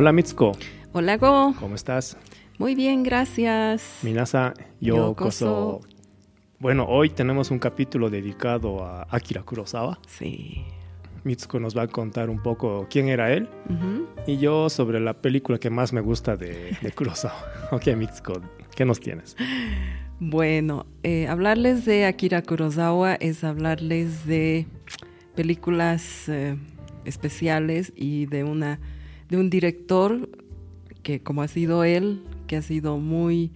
Hola Mitsuko, Hola Go, ¿cómo estás? muy bien, gracias. Minasa yokoso. Yokoso. Bueno, hoy tenemos un capítulo dedicado a Akira Kurosawa. Sí. Mitsuko nos va a contar un poco quién era él y yo sobre la película que más me gusta de, de Kurosawa. ok, Mitsuko, ¿qué nos tienes? Bueno, eh, hablarles de Akira Kurosawa es hablarles de películas eh, especiales y de una de un director que como ha sido él, que ha sido muy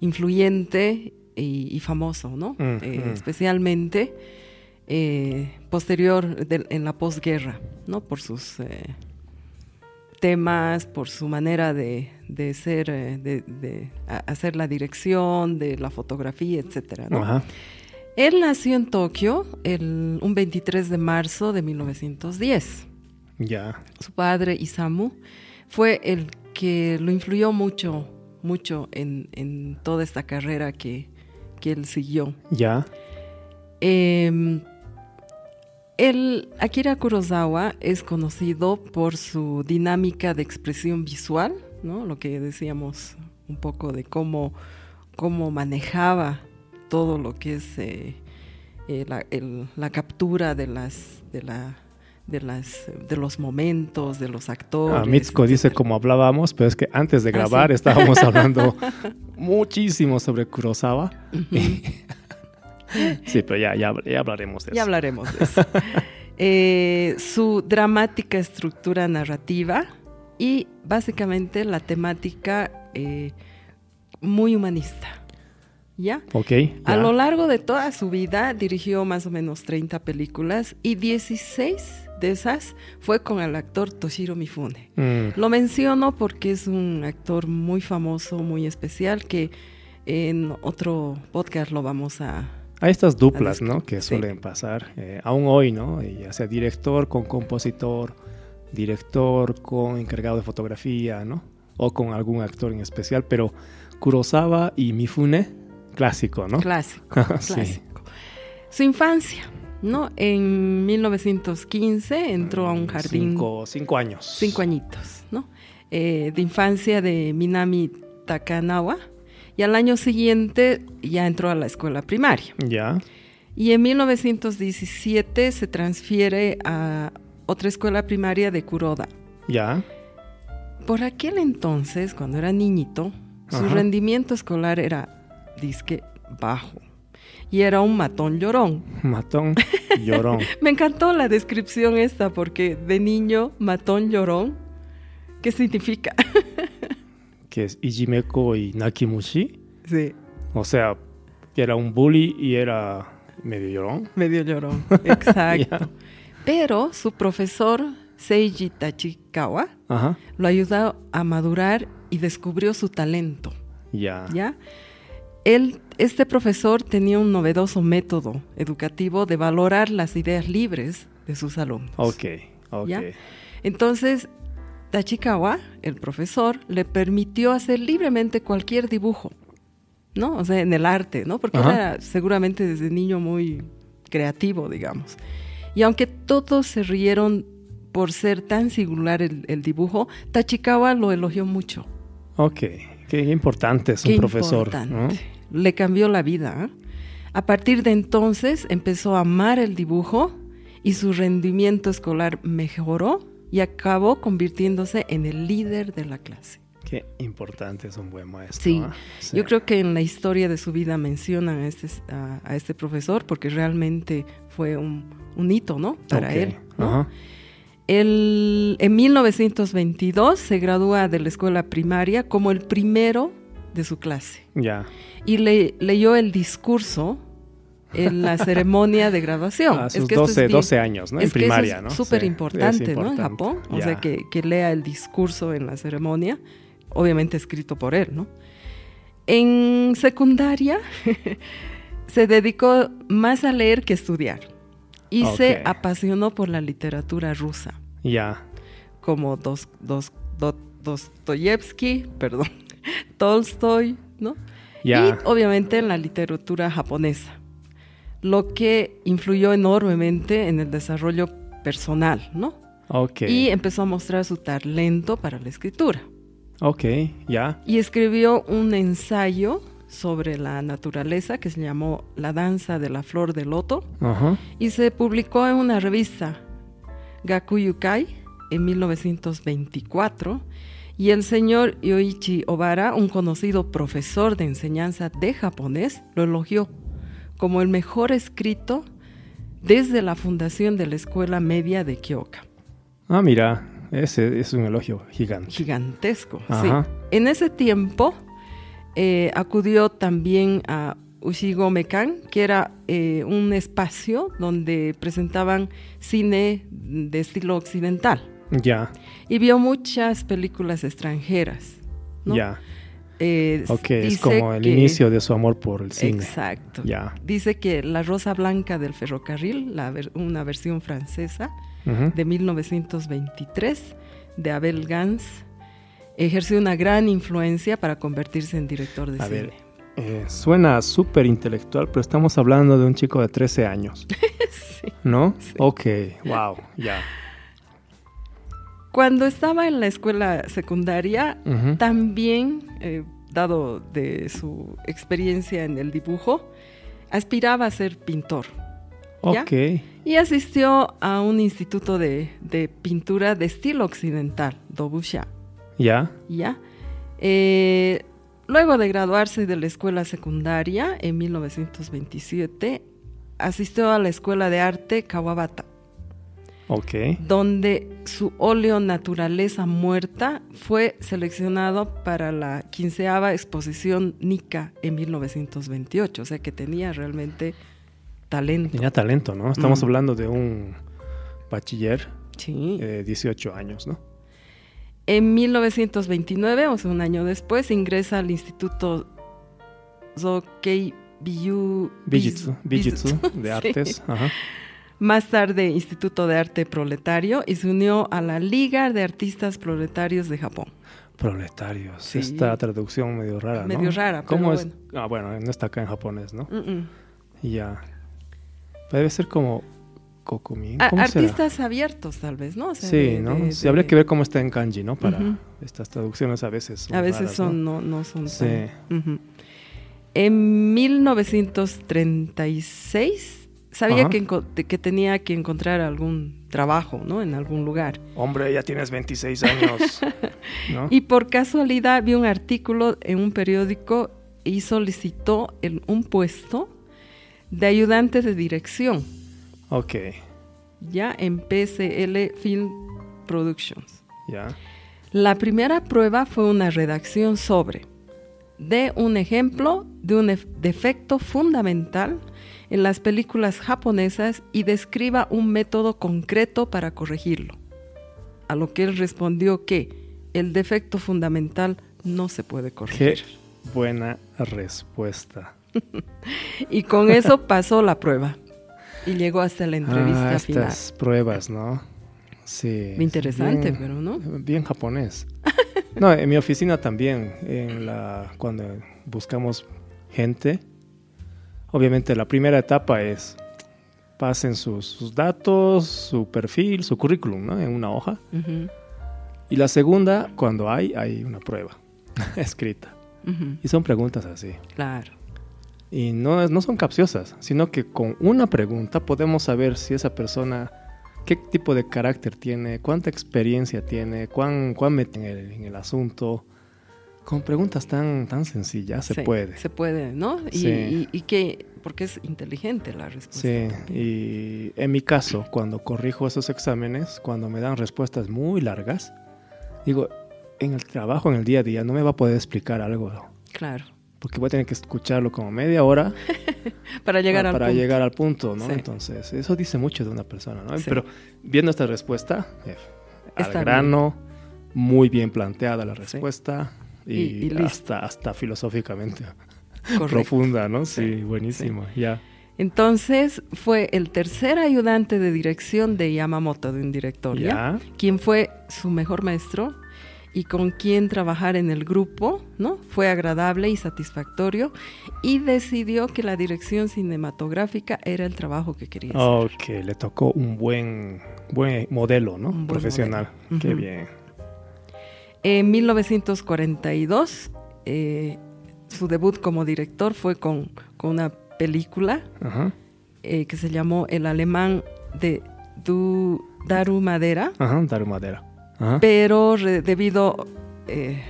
influyente y, y famoso, ¿no? Mm, Eh, mm. Especialmente eh, posterior en la posguerra, ¿no? Por sus eh, temas, por su manera de, de ser, de, de hacer la dirección, de la fotografía, etcétera, ¿no? Ajá. Él nació en Tokio el, un 23 de marzo de 1910. Ya, Su padre, Isamu, fue el que lo influyó mucho, mucho en, en toda esta carrera que, que él siguió. ya, Eh, el Akira Kurosawa es conocido por su dinámica de expresión visual, ¿no? Lo que decíamos un poco de cómo, cómo manejaba todo lo que es eh, eh, la, el- la captura de las de la de las de los momentos de los actores. Ah, Mitsuko dice como hablábamos, pero es que antes de Ah, grabar sí. estábamos hablando muchísimo sobre Kurosawa. sí, pero ya, ya, ya hablaremos de Ya eso. hablaremos de eso. Eh, su dramática estructura narrativa y básicamente la temática eh, muy humanista. ¿Ya? Ok, A lo largo de toda su vida dirigió más o menos 30 películas y 16 de esas fue con el actor Toshiro Mifune. Mm, Lo menciono porque es un actor muy famoso, muy especial, que en otro podcast lo vamos a, Hay estas duplas, ¿no? Que sí. suelen pasar, eh, aún hoy, ¿no? Ya sea director con compositor, director con encargado de fotografía, ¿no? O con algún actor en especial, pero Kurosawa y Mifune, clásico, ¿no? Clásico, Sí. clásico. Su infancia, ¿no? En 1915 entró a un jardín, cinco, Cinco, cinco años. añitos, ¿no? Eh, de infancia de Minami Takanawa. Y al año siguiente ya entró a la escuela primaria. Ya, Y en 1917 se transfiere a otra escuela primaria de Kuroda. ya. Por aquel entonces, cuando era niñito, su rendimiento escolar era disque bajo. Y era un matón llorón. Matón, llorón. Me encantó la descripción esta porque de niño, matón llorón, ¿qué significa? que es Ijimeko y Nakimushi. sí, O sea, que era un bully y era medio llorón. medio llorón. Exacto. Pero su profesor, Seiji Tachikawa, Ajá. lo ayudó a madurar y descubrió su talento. Ya. ¿ya? Él, este profesor tenía un novedoso método educativo de valorar las ideas libres de sus alumnos. Ok, ok. ¿Ya? Entonces, Tachikawa, el profesor, le permitió hacer libremente cualquier dibujo, ¿no? O sea, en el arte, ¿no? Porque Ajá. era seguramente desde niño muy creativo, digamos. Y aunque todos se rieron por ser tan singular el, el dibujo, Tachikawa lo elogió mucho. Ok, qué importante es un Qué profesor. ¿no? Le cambió la vida. ¿eh? A partir de entonces empezó a amar el dibujo y su rendimiento escolar mejoró y acabó convirtiéndose en el líder de la clase. Qué importante es un buen maestro. Sí. Sí. Yo creo que en la historia de su vida mencionan a este, a, a este profesor porque realmente fue un, un hito, ¿no? Para él. ¿no? Ajá. Él, en 1922 se gradúa de la escuela primaria como el primero de su clase Ya. y le, leyó el discurso en la ceremonia de graduación. A sus que es 12, bien- 12 años, ¿no? es en que eso primaria, es ¿no? Súper Sí, importante, es ¿no? En. Japón. O sea, que, que lea el discurso en la ceremonia, obviamente escrito por él, ¿no? En secundaria se dedicó más a leer que a estudiar y se apasionó por la literatura rusa, Ya. como Dos, Dos, Do- Dostoyevsky, perdón, Tolstoy, ¿no? Ya. Y obviamente en la literatura japonesa, lo que influyó enormemente en el desarrollo personal, ¿no? Ok. Y empezó a mostrar su talento para la escritura. Ok, ya. Y escribió un ensayo sobre la naturaleza que se llamó La danza de la flor de loto y se publicó en una revista, Gakuyukai, en 1924. Y el señor Yoichi Obara, un conocido profesor de enseñanza de japonés, lo elogió como el mejor escrito desde la fundación de la Escuela Media de Kyoka. Ah, mira, ese es un elogio gigante. Gigantesco, Ajá. sí. En ese tiempo eh, acudió también a Ushigomekan, que era eh, un espacio donde presentaban cine de estilo occidental. Ya, Y vio muchas películas extranjeras. ¿no? ya. Eh, Ok, es como el que- inicio de su amor por el cine. Exacto. Ya. Dice que La Rosa Blanca del Ferrocarril, la ver- una versión francesa de 1923 de Abel Gans, ejerció una gran influencia para convertirse en director de A cine. ver, Eh, suena súper intelectual, pero estamos hablando de un chico de 13 años, Sí. ¿no? Ok, wow, ya. Cuando estaba en la escuela secundaria, también, eh, dado de su experiencia en el dibujo, aspiraba a ser pintor. ¿ya? Ok, Y asistió a un instituto de, de pintura de estilo occidental, Dobusha. ya. ¿ya? Eh, luego de graduarse de la escuela secundaria en 1927, asistió a la escuela de arte Kawabata, Ok, donde su óleo Naturaleza Muerta fue seleccionado para la quinceava exposición Nika en 1928, o sea que tenía realmente talento. tenía talento, ¿no? Estamos Mm. hablando de un bachiller Sí. de 18 años, ¿no? En 1929, o sea, un año después, ingresa al Instituto Zokei Bijutsu, de Sí. artes. Ajá. Más tarde, Instituto de Arte Proletario y se unió a la Liga de Artistas Proletarios de Japón. Proletarios. Sí. Esta traducción medio rara, ¿no? Medio rara, ¿Cómo pero es? Ah, bueno, no está acá en japonés, ¿no? Mm. Ya. Debe ser como Kokumin. Artistas abiertos, tal vez, ¿no? O sea, Sí, de- ¿no? de- sí, de- habría que ver cómo está en kanji, ¿no? Para estas traducciones a veces. son A veces raras, son, ¿no? no, no son Sí. tan- Ujú. En 1936 sabía Ajá. que, que tenía que encontrar algún trabajo, ¿no? En algún lugar. Hombre, ya tienes 26 años. ¿No? Y por casualidad vi un artículo en un periódico y solicitó el- un puesto de ayudante de dirección, Ok, ya en PCL Film Productions. ya. La primera prueba fue una redacción sobre de un ejemplo de un ef- defecto fundamental en las películas japonesas y describa un método concreto para corregirlo. A lo que él respondió que el defecto fundamental no se puede Qué corregir. buena respuesta. Y con eso pasó la prueba y llegó hasta la entrevista ah, final. estas pruebas, ¿no? Sí. Interesante, bien- pero no. Bien japonés. No, en mi oficina también, en la, cuando buscamos gente, obviamente la primera etapa es pasen sus, sus datos, su perfil, su currículum, ¿no? En una hoja. Y la segunda, cuando hay, hay una prueba escrita. Y son preguntas así. Claro. Y no, no son capciosas, sino que con una pregunta podemos saber si esa persona, qué tipo de carácter tiene, cuánta experiencia tiene, cuán, cuán mete en el, en el asunto. Con preguntas tan, tan sencillas se Sí, puede. Se puede, ¿no? Y, Sí. y- y que, porque es inteligente la respuesta. Sí, también. y en mi caso, cuando corrijo esos exámenes, cuando me dan respuestas muy largas, digo, en el trabajo, en el día a día, no me va a poder explicar algo, Claro. porque voy a tener que escucharlo como media hora Para llegar para, al para punto. llegar al punto, ¿no? Sí. Entonces, eso dice mucho de una persona, ¿no? Pero viendo esta respuesta, eh, al grano, muy bien planteada la respuesta y, Y- hasta, hasta filosóficamente Correcto. profunda, ¿no? Sí, Sí, buenísimo, ya. Entonces fue el tercer ayudante de dirección de Yamamoto, de un director, ¿ya? Ya, Quien fue su mejor maestro y con quien trabajar en el grupo, ¿no? Fue agradable y satisfactorio y decidió que la dirección cinematográfica era el trabajo que quería hacer. Ok, le tocó un buen, buen modelo, ¿no? Profesional. Qué bien. En 1942, eh, su debut como director fue con, una película eh, que se llamó El alemán de Daru Madera. Ajá, Daru Madera. Pero debido, eh,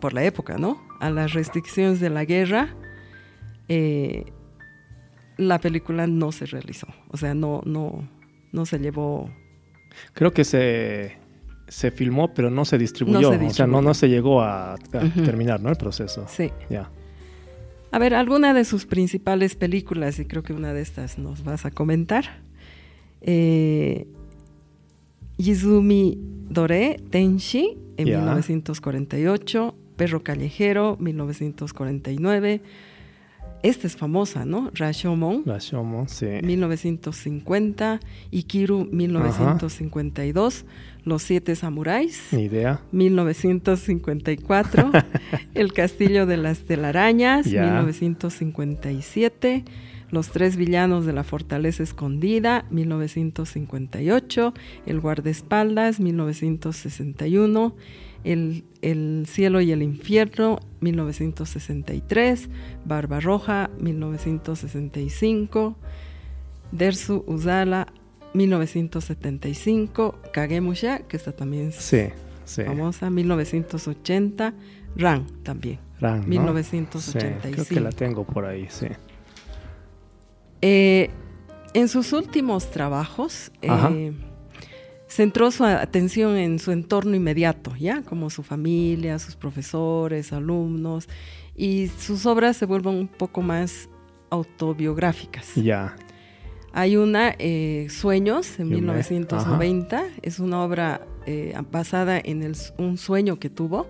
por la época, ¿no? A las restricciones de la guerra, la película no se realizó. O sea, no, no, no se llevó. Creo que se, se filmó, pero no se distribuyó. O sea, no, no se llegó a, terminar, ¿no? El proceso. Sí. Ya. A ver, alguna de sus principales películas, y creo que una de estas nos vas a comentar. Eh, Izumi Dore Tenshi en 1948, Perro Callejero 1949. Esta es famosa, ¿no? Rashomon. Rashomon, sí. 1950. Ikiru 1952. Los Siete Samuráis. Ni idea. 1954. El Castillo de las Telarañas. 1957. Los tres villanos de la fortaleza escondida, 1958, El guardaespaldas, 1961, el, el, cielo y el infierno, 1963, Barbarroja, 1965, Dersu Uzala, 1975, Kagemusha, que está también famosa, 1980, Ran también. Ran, 1985. creo que la tengo por ahí, sí. Eh, en sus últimos trabajos, eh, centró su atención en su entorno inmediato, ¿ya? Como su familia, sus profesores, alumnos, y sus obras se vuelven un poco más autobiográficas. Ya. Hay una, eh, Sueños, en 1990, es una obra basada en un sueño que tuvo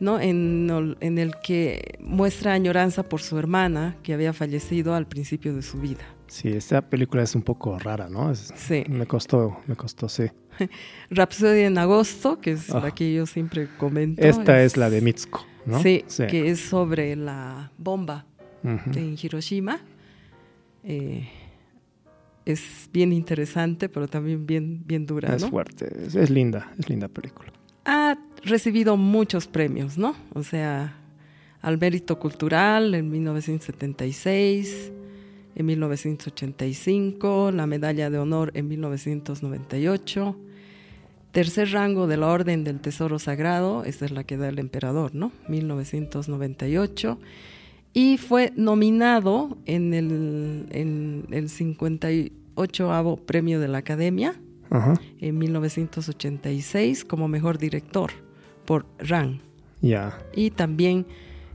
¿no? En, en, el que muestra añoranza por su hermana que había fallecido al principio de su vida. Sí, esta película es un poco rara, ¿no? sí. Me costó, me costó, sí. Rhapsody en agosto, que es la ah. que yo siempre comento. Esta es, la de Mitsuko, ¿no? Sí, que es sobre la bomba en Hiroshima. Eh, es bien interesante, pero también bien, bien dura. Es fuerte, es linda, es linda película ha recibido muchos premios, ¿no? O sea, al mérito cultural en 1976, en 1985, la medalla de honor en 1998, tercer rango de la Orden del Tesoro Sagrado, esta es la que da el emperador, ¿no? 1998, y fue nominado en el, en el 58 premio de la Academia en 1986 como mejor director por Ran. Ya. Y también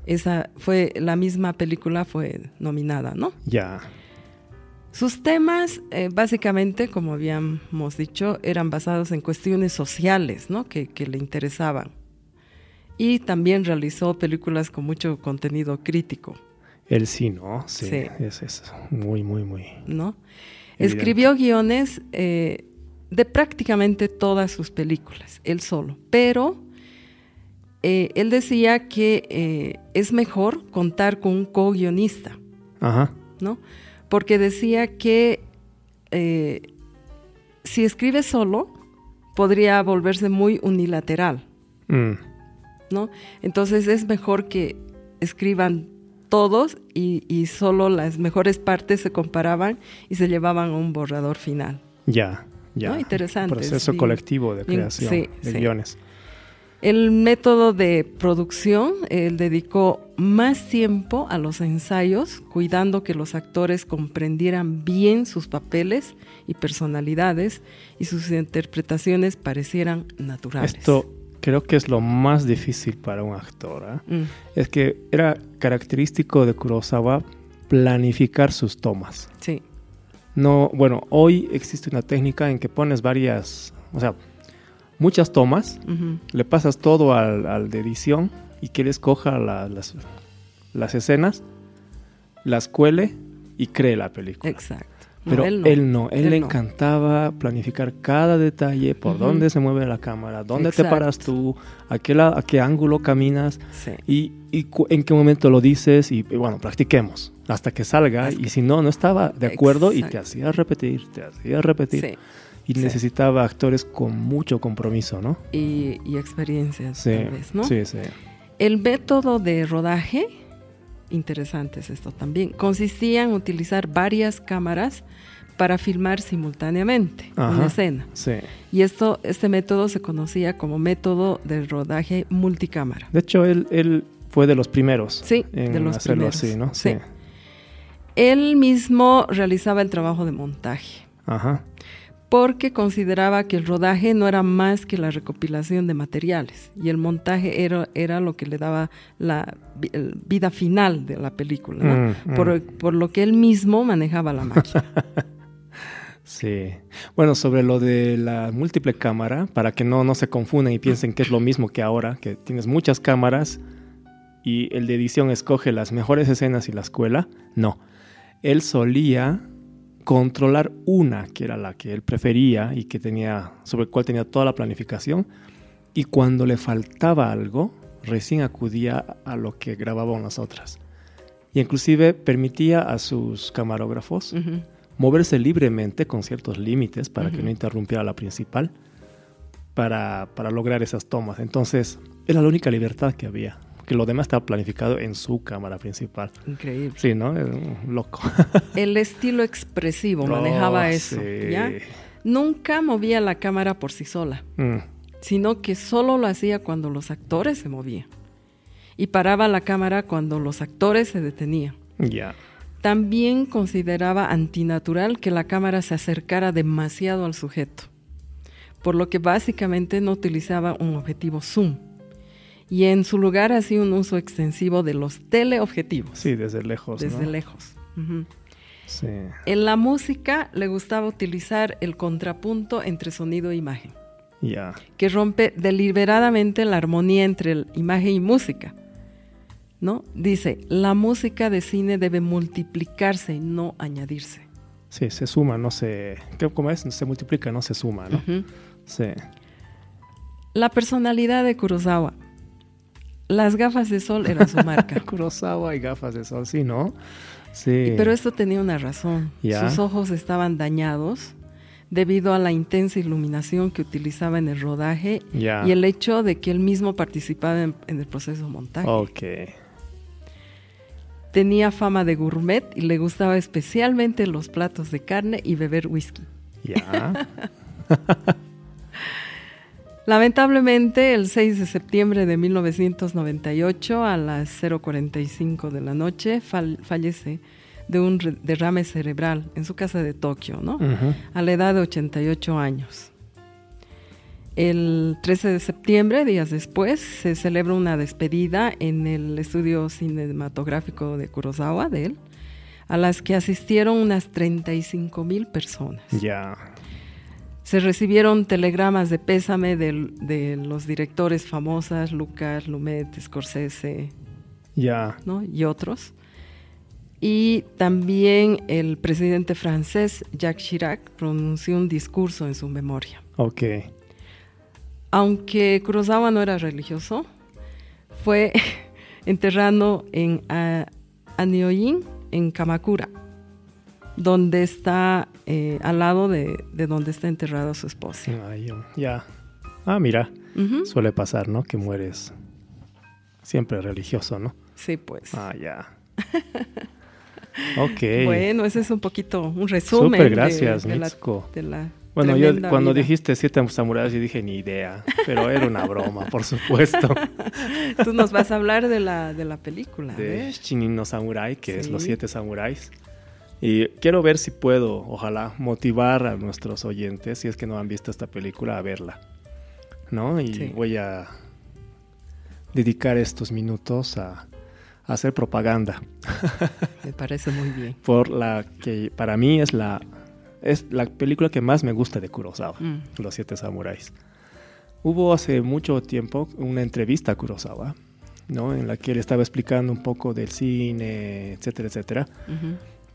esa fue la misma película fue nominada, ¿no? Ya. Sus temas, eh, básicamente, como habíamos dicho, eran basados en cuestiones sociales, ¿no? Que, le interesaban. Y también realizó películas con mucho contenido crítico. Él sí, ¿no? Sí. Es, es, muy, muy, muy. ¿No? Escribió guiones eh, de prácticamente todas sus películas, él solo. Pero eh, él decía que eh, es mejor contar con un co-guionista. ¿No? Porque decía que eh, si escribe solo, podría volverse muy unilateral. Mm. ¿No? Entonces es mejor que escriban todos y, y, solo las mejores partes se comparaban y se llevaban a un borrador final. Ya. Ya, Interesante. Proceso colectivo de creación de guiones. El método de producción, él dedicó más tiempo a los ensayos, cuidando que los actores comprendieran bien sus papeles y personalidades y sus interpretaciones parecieran naturales. Esto creo que es lo más difícil para un actor. ¿ah? Mm. Es que era característico de Kurosawa planificar sus tomas. Sí. No, bueno, hoy existe una técnica en que pones varias, o sea, muchas tomas, le pasas todo al, de edición y que él escoja las, las escenas, las cuele y cree la película. Exacto. Pero él no, él, le encantaba planificar cada detalle, por dónde se mueve la cámara, dónde te paras tú, a qué, a qué ángulo caminas y, en qué momento lo dices y, bueno, practiquemos hasta que salga y si no, no estaba de acuerdo y te hacía repetir, te hacía repetir. Y necesitaba actores con mucho compromiso, ¿no? Y, y experiencias, tal vez, ¿no? Sí, sí. El método de rodaje interesante es esto también. Consistía en utilizar varias cámaras para filmar simultáneamente una escena. Y esto, este método se conocía como método de rodaje multicámara. De hecho, él, él fue de los primeros sí, en de los hacerlo así, ¿no? Sí. Él mismo realizaba el trabajo de montaje. Ajá porque consideraba que el rodaje no era más que la recopilación de materiales y el montaje era, era lo que le daba la vida final de la película, mm, mm. Por, lo que él mismo manejaba la máquina. sí. Bueno, sobre lo de la múltiple cámara, para que no, no se confunden y piensen que es lo mismo que ahora, que tienes muchas cámaras y el de edición escoge las mejores escenas y la escuela, no. Él solía controlar una, que era la que él prefería y que tenía, sobre el cual tenía toda la planificación, y cuando le faltaba algo, recién acudía a lo que grababan las otras. Y inclusive permitía a sus camarógrafos moverse libremente con ciertos límites para que no interrumpiera la principal, para, para lograr esas tomas. Entonces, era la única libertad que había que lo demás estaba planificado en su cámara principal. Increíble. Sí, ¿no? loco. El estilo expresivo manejaba oh, eso, ¿ya? Nunca movía la cámara por sí sola, mm. sino que solo lo hacía cuando los actores se movían. Y paraba la cámara cuando los actores se detenían. Ya. También consideraba antinatural que la cámara se acercara demasiado al sujeto, por lo que básicamente no utilizaba un objetivo zoom y en su lugar hacía un uso extensivo de los teleobjetivos. Sí, desde lejos. Desde lejos. sí. En la música le gustaba utilizar el contrapunto entre sonido e imagen. Ya. Que rompe deliberadamente la armonía entre imagen y música. ¿No? Dice, la música de cine debe multiplicarse y no añadirse. Sí, se suma, no se... ¿Cómo es? Se multiplica, no se suma, ¿no? Sí. La personalidad de Kurosawa las gafas de sol eran su marca. Kurosawa y gafas de sol, sí, ¿no? Sí. Pero esto tenía una razón. Sus ojos estaban dañados debido a la intensa iluminación que utilizaba en el rodaje y el hecho de que él mismo participaba en, el proceso de montaje. Ok. Tenía fama de gourmet y le gustaba especialmente los platos de carne y beber whisky. Ya. Lamentablemente, el 6 de septiembre de 1998, a las 0.45 de la noche, fallece de un derrame cerebral en su casa de Tokio, ¿no? A la edad de 88 años. El 13 de septiembre, días después, se celebra una despedida en el estudio cinematográfico de Kurosawa, de él, a las que asistieron unas 35 mil personas. Ya se recibieron telegramas de pésame de, los directores famosas, Lucas, Lumet, Scorsese ¿no? y otros. Y también el presidente francés Jacques Chirac pronunció un discurso en su memoria. Ok. Aunque Kurosawa no era religioso, fue enterrado en Anioyin, en Kamakura donde está eh, al lado de, donde está enterrada su esposa. ya. Ah, mira, suele pasar, ¿no? Que mueres siempre religioso, ¿no? Sí, pues. Ah, ya. ok. Bueno, ese es un poquito un resumen. Súper gracias, de, bueno, yo cuando dijiste siete samuráis, yo dije ni idea, pero era una broma, por supuesto. Tú nos vas a hablar de la, de la película. De Shinino Samurai, que es Los Siete Samuráis. Y quiero ver si puedo, ojalá, motivar a nuestros oyentes, si es que no han visto esta película, a verla. ¿No? Y voy a dedicar estos minutos a, hacer propaganda. Me parece muy bien. Por la que para mí es la, es la película que más me gusta de Kurosawa, mm. Los Siete Samuráis. Hubo hace mucho tiempo una entrevista a Kurosawa, ¿no? En la que él estaba explicando un poco del cine, etcétera, etcétera.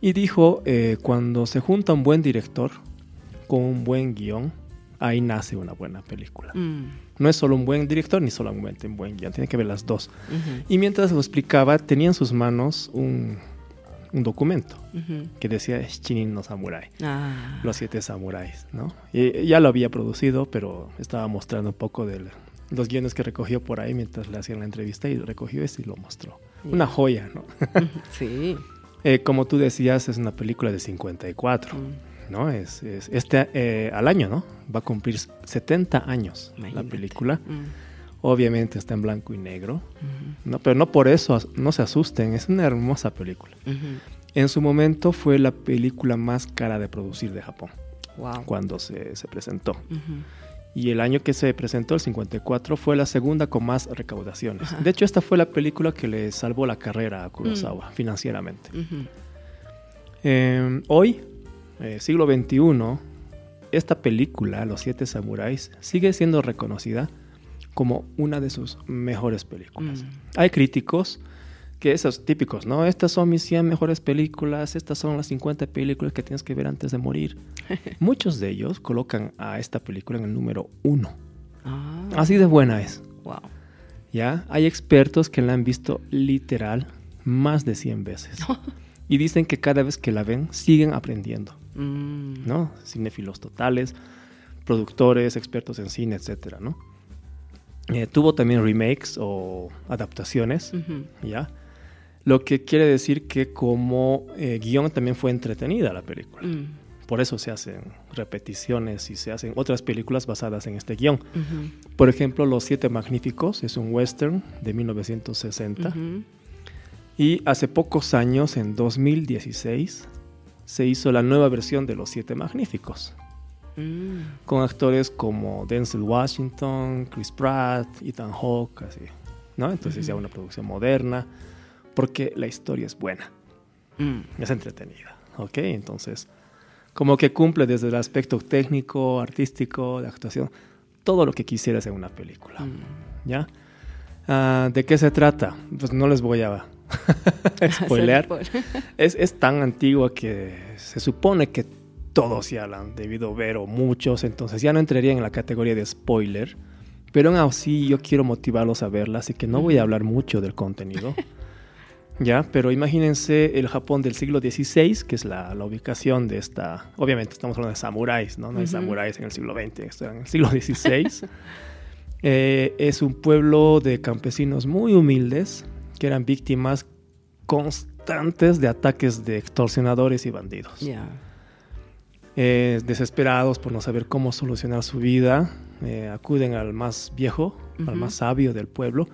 Y dijo, eh, cuando se junta un buen director con un buen guion, ahí nace una buena película. Mm. No es solo un buen director ni solamente un buen guion, tiene que ver las dos. Ujú. Y mientras lo explicaba, tenía en sus manos un, un documento Ujú. que decía Shinin no Samurai, Ah. los siete samuráis, ¿no? Y ya lo había producido, pero estaba mostrando un poco de los guiones que recogió por ahí mientras le hacían la entrevista y recogió ese y lo mostró. Una joya, ¿no? Sí. Eh, como tú decías, es una película de 54, Mm. ¿no? Es, es- este eh, al año, ¿no? Va a cumplir 70 años la película. Mm. Obviamente está en blanco y negro. ¿no? Pero no por eso no se asusten, es una hermosa película. En su momento fue la película más cara de producir de Japón Wow. cuando se, se presentó. Y el año que se presentó, el 54, fue la segunda con más recaudaciones. Ajá. De hecho, esta fue la película que le salvó la carrera a Kurosawa Mm. financieramente. Eh, hoy, eh, siglo XXI, esta película, Los Siete Samuráis, sigue siendo reconocida como una de sus mejores películas. Mm. Hay críticos que esos típicos, ¿no? Estas son mis 100 mejores películas, estas son las 50 películas que tienes que ver antes de morir. Muchos de ellos colocan a esta película en el número uno. Ah. Así de buena es. Wow. ¿Ya? Hay expertos que la han visto literal más de 100 veces. Y dicen que cada vez que la ven siguen aprendiendo. Mm. ¿no? Cinéfilos totales, productores, expertos en cine, etcétera, ¿no? Eh, tuvo también remakes o adaptaciones. ¿ya? Lo que quiere decir que como eh, guion también fue entretenida la película. Mm. Por eso se hacen repeticiones y se hacen otras películas basadas en este guion. Por ejemplo, Los Siete Magníficos es un western de 1960. Ujú. Y hace pocos años, en 2016, se hizo la nueva versión de Los Siete Magníficos. Mm. con actores como Denzel Washington, Chris Pratt, Ethan Hawke, así, ¿no? Entonces ya una producción moderna, porque la historia es buena, Mm. es entretenida, ¿ok? Entonces, como que cumple desde el aspecto técnico, artístico, de actuación, todo lo que quisieras en una película, Mm. ¿ya? Ah, ¿De qué se trata? Pues no les voy a spoilear. Hacer Es, es tan antigua que se supone que todos ya la han debido ver o muchos, entonces ya no entraría en la categoría de spoiler. Pero aún así yo quiero motivarlos a verla, así que no voy a hablar mucho del contenido. ya, pero imagínense el Japón del siglo XVI, que es la, la ubicación de esta... Obviamente estamos hablando de samuráis, ¿no? No hay samuráis en el siglo XX, esto era en el siglo XVI. Eh, es un pueblo de campesinos muy humildes que eran víctimas constantes de ataques de extorsionadores y bandidos. Ya. Eh, desesperados por no saber cómo solucionar su vida, eh, acuden al más viejo, al más sabio del pueblo,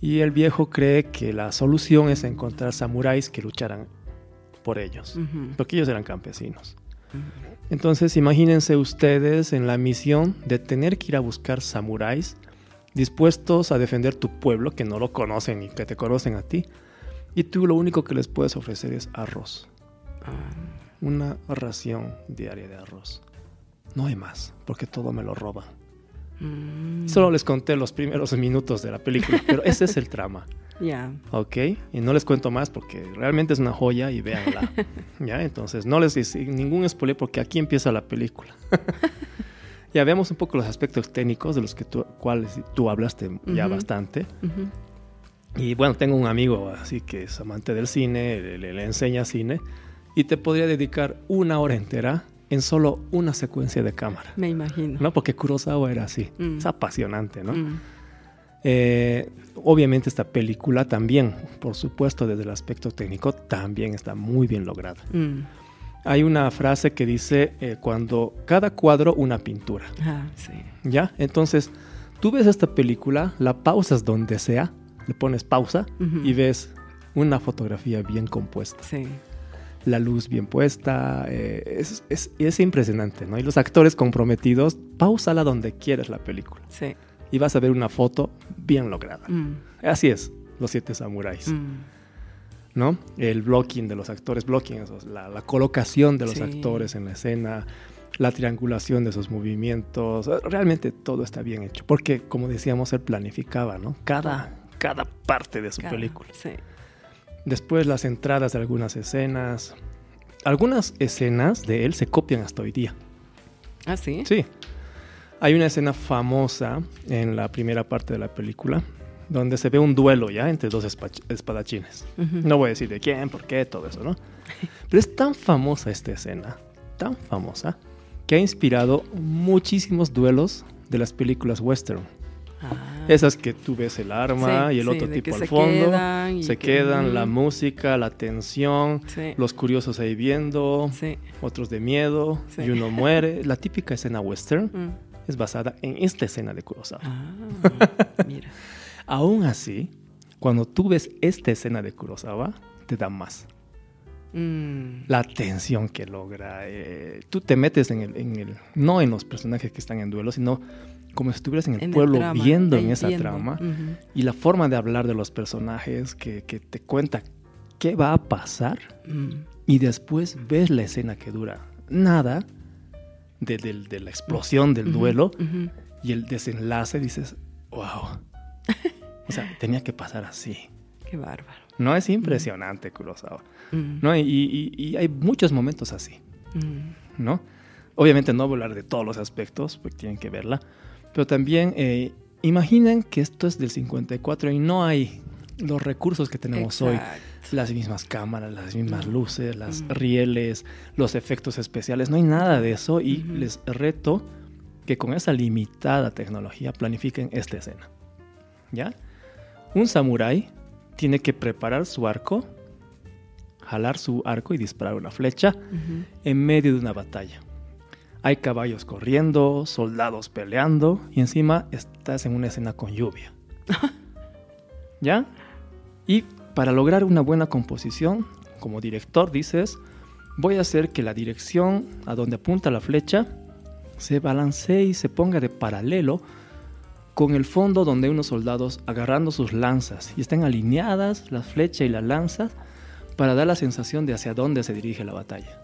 y el viejo cree que la solución es encontrar samuráis que lucharan por ellos, Ujú. porque ellos eran campesinos. Ujú. Entonces imagínense ustedes en la misión de tener que ir a buscar samuráis dispuestos a defender tu pueblo, que no lo conocen ni que te conocen a ti, y tú lo único que les puedes ofrecer es arroz, Ah. una ración diaria de arroz. No hay más, porque todo me lo roban. Mm. Solo les conté los primeros minutos de la película, pero ese es el trama, Ya. ¿ok? Y no les cuento más porque realmente es una joya y véanla, ¿ya? Entonces, no les hice ningún spoiler porque aquí empieza la película. ya veamos un poco los aspectos técnicos de los que tú, cuales tú hablaste ya Ujú. bastante. Ujú. Y bueno, tengo un amigo así que es amante del cine, le, le- le enseña cine y te podría dedicar una hora entera en solo una secuencia de cámara. Me imagino. ¿no? Porque Kurosawa era así, Mm. es apasionante, ¿no? Mm. Eh, obviamente esta película también, por supuesto desde el aspecto técnico, también está muy bien lograda. Mm. Hay una frase que dice, eh, cuando cada cuadro una pintura, Ah, sí. ¿ya? Entonces, tú ves esta película, la pausas donde sea, le pones pausa y ves una fotografía bien compuesta, Sí. La luz bien puesta, eh, es, es- es impresionante, ¿no? Y los actores comprometidos, pausala donde quieras la película Sí. y vas a ver una foto bien lograda. Mm. Así es, los siete samuráis, Mm. ¿no? El blocking de los actores, blocking, la, la colocación de los Sí. actores en la escena, la triangulación de sus movimientos, realmente todo está bien hecho, porque como decíamos, él planificaba, ¿no? Cada, cada parte de su Cada- película. Sí. Después las entradas de algunas escenas, algunas escenas de él se copian hasta hoy día. ¿Ah, sí? Sí. Hay una escena famosa en la primera parte de la película donde se ve un duelo ya entre dos espadachines. No voy a decir de quién, por qué, todo eso, ¿no? Pero es tan famosa esta escena, tan famosa, que ha inspirado muchísimos duelos de las películas western. Ah. Esas que tú ves el arma y el otro tipo al fondo, se quedan, la música, la tensión, los curiosos ahí viendo, otros de miedo y uno muere. La típica escena western mm. es basada en esta escena de Kurosawa. Ah, mira. Aún así, cuando tú ves esta escena de Kurosawa, te da más. Mm. La tensión que logra. Eh, tú te metes en el, no en los personajes que están en duelo, sino como si estuvieras en el pueblo viendo en esa trama. Y la forma de hablar de los personajes que, te cuenta qué va a pasar. Mm. Y después ves la escena que dura nada de, la explosión del duelo y el desenlace. Dices, wow. o sea, tenía que pasar así. Qué bárbaro. No es impresionante, Kurosawa. Mm. ¿no? Y, hay muchos momentos así, mm. ¿no? Obviamente no voy a hablar de todos los aspectos, porque tienen que verla, pero también eh, imaginen que esto es del 54 y no hay los recursos que tenemos hoy. Las mismas cámaras, las mismas luces, las mm. rieles, los efectos especiales, no hay nada de eso y les reto que con esa limitada tecnología planifiquen esta escena. ¿Ya? Un samurái tiene que preparar su arco jalar su arco y disparar una flecha en medio de una batalla. Hay caballos corriendo, soldados peleando y encima estás en una escena con lluvia. ¿Ya? Y para lograr una buena composición, como director dices, voy a hacer que la dirección a donde apunta la flecha se balancee y se ponga de paralelo con el fondo donde hay unos soldados agarrando sus lanzas y estén alineadas la flecha y las lanzas para dar la sensación de hacia dónde se dirige la batalla.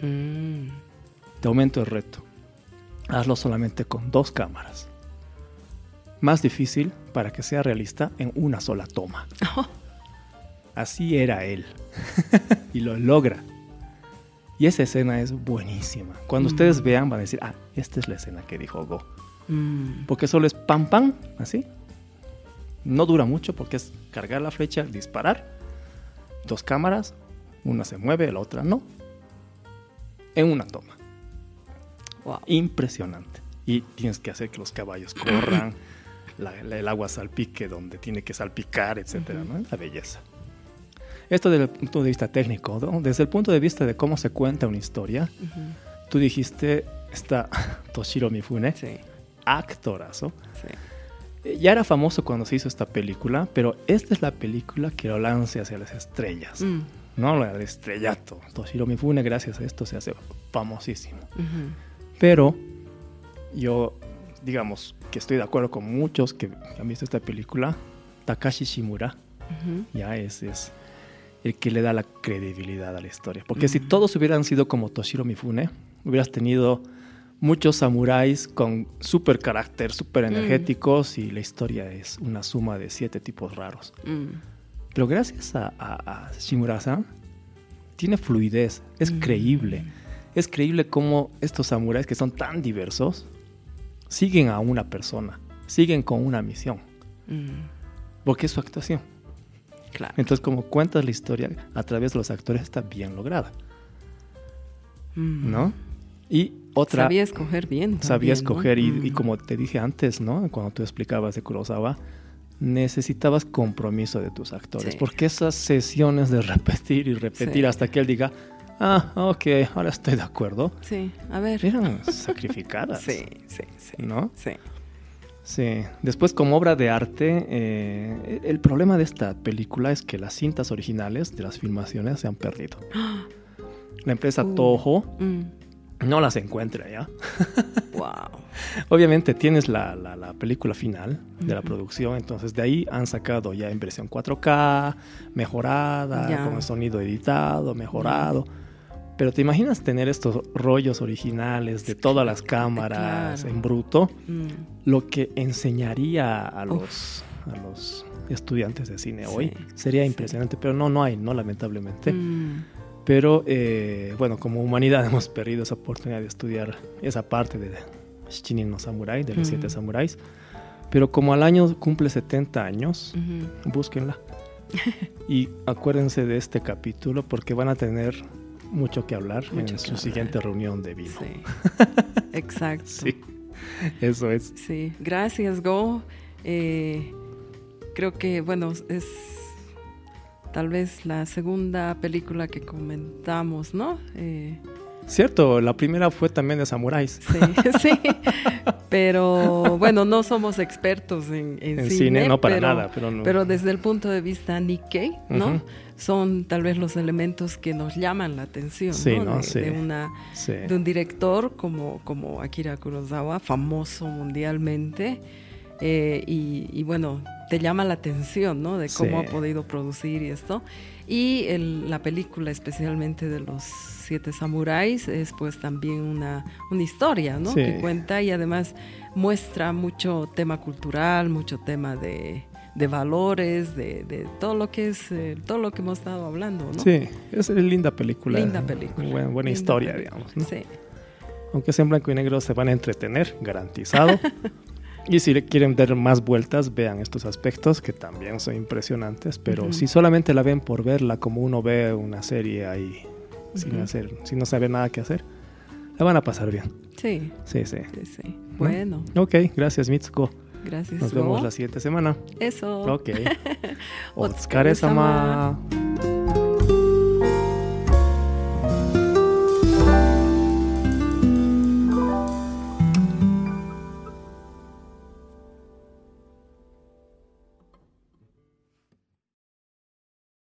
Mm. Te aumento el reto. Hazlo solamente con dos cámaras. Más difícil para que sea realista en una sola toma. Así era él. y lo logra. Y esa escena es buenísima. Cuando mm. ustedes vean van a decir, ah, esta es la escena que dijo Go. Mm. Porque solo es pam pam, así. No dura mucho porque es cargar la flecha, disparar dos cámaras, una se mueve, la otra no, en una toma. Impresionante. Y tienes que hacer que los caballos corran, el agua salpique donde tiene que salpicar, etcétera, ¿no? La belleza. Esto desde el punto de vista técnico, desde el punto de vista de cómo se cuenta una historia, tú dijiste, está Toshiro Mifune, actorazo. Sí ya era famoso cuando se hizo esta película, pero esta es la película que lo lance hacia las estrellas. Mm. No, el estrellato. Toshiro Mifune, gracias a esto, se hace famosísimo. Pero yo, digamos, que estoy de acuerdo con muchos que han visto esta película. Takashi Shimura, ya ese es el que le da la credibilidad a la historia. Porque si todos hubieran sido como Toshiro Mifune, hubieras tenido muchos samuráis con super carácter, súper energéticos y la historia es una suma de siete tipos raros. Mm. Pero gracias a, a, Shimura-san, tiene fluidez, es mm. creíble. Es creíble cómo estos samuráis que son tan diversos siguen a una persona, siguen con una misión. Mm. Porque es su actuación. Entonces, como cuentas la historia a través de los actores, está bien lograda. ¿No? Y otra... Sabía escoger bien. sabía escoger y, mm. como te dije antes, ¿no? Cuando tú explicabas de Kurosawa, necesitabas compromiso de tus actores. Porque esas sesiones de repetir y repetir hasta que él diga, ah, ok, ahora estoy de acuerdo. Sí, a ver. Eran sacrificadas. sí, sí, sí. ¿No? Sí. Sí. Después, como obra de arte, eh, el problema de esta película es que las cintas originales de las filmaciones se han perdido. La empresa uh. Toho mm no las encuentra ya. wow. Obviamente tienes la, la, película final de la producción, entonces de ahí han sacado ya en versión 4K, mejorada, con el sonido editado, mejorado. Pero te imaginas tener estos rollos originales de todas las cámaras en bruto, mm. lo que enseñaría a los, a los estudiantes de cine hoy sería impresionante, pero no, no hay, no lamentablemente. Mm. Pero eh, bueno, como humanidad hemos perdido esa oportunidad de estudiar esa parte de Shichinin no Samurai, de los siete samuráis. Pero como al año cumple 70 años, búsquenla. y acuérdense de este capítulo porque van a tener mucho que hablar en su siguiente reunión de vino. Sí. Exacto. sí, eso es. Sí, gracias, Go. Eh, creo que, bueno, es tal vez la segunda película que comentamos, ¿no? Eh, Cierto, la primera fue también de samuráis. Sí, sí. Pero bueno, no somos expertos en, cine, no para pero, nada. Pero, desde el punto de vista Nikkei, ¿no? Son tal vez los elementos que nos llaman la atención, ¿no? De, una, de un director como, como Akira Kurosawa, famoso mundialmente. Eh, y, bueno, te llama la atención, ¿no? De cómo ha podido producir y esto. Y la película especialmente de los Siete Samuráis es pues también una, una historia, ¿no? Que cuenta y además muestra mucho tema cultural, mucho tema de, de valores, de, de, todo lo que es, eh, todo lo que hemos estado hablando, ¿no? Sí, es linda película. Linda película. Buena, buena historia, digamos. ¿no? Sí. Aunque sea en blanco y negro, se van a entretener, garantizado. Y si quieren dar más vueltas, vean estos aspectos que también son impresionantes, pero si solamente la ven por verla como uno ve una serie ahí sin hacer, sin no saber nada que hacer, la van a pasar bien. Sí. Sí, sí. sí, Bueno. Ok, gracias Mitsuko. Gracias. Nos vemos la siguiente semana. Eso. Ok. Otsukare-sama.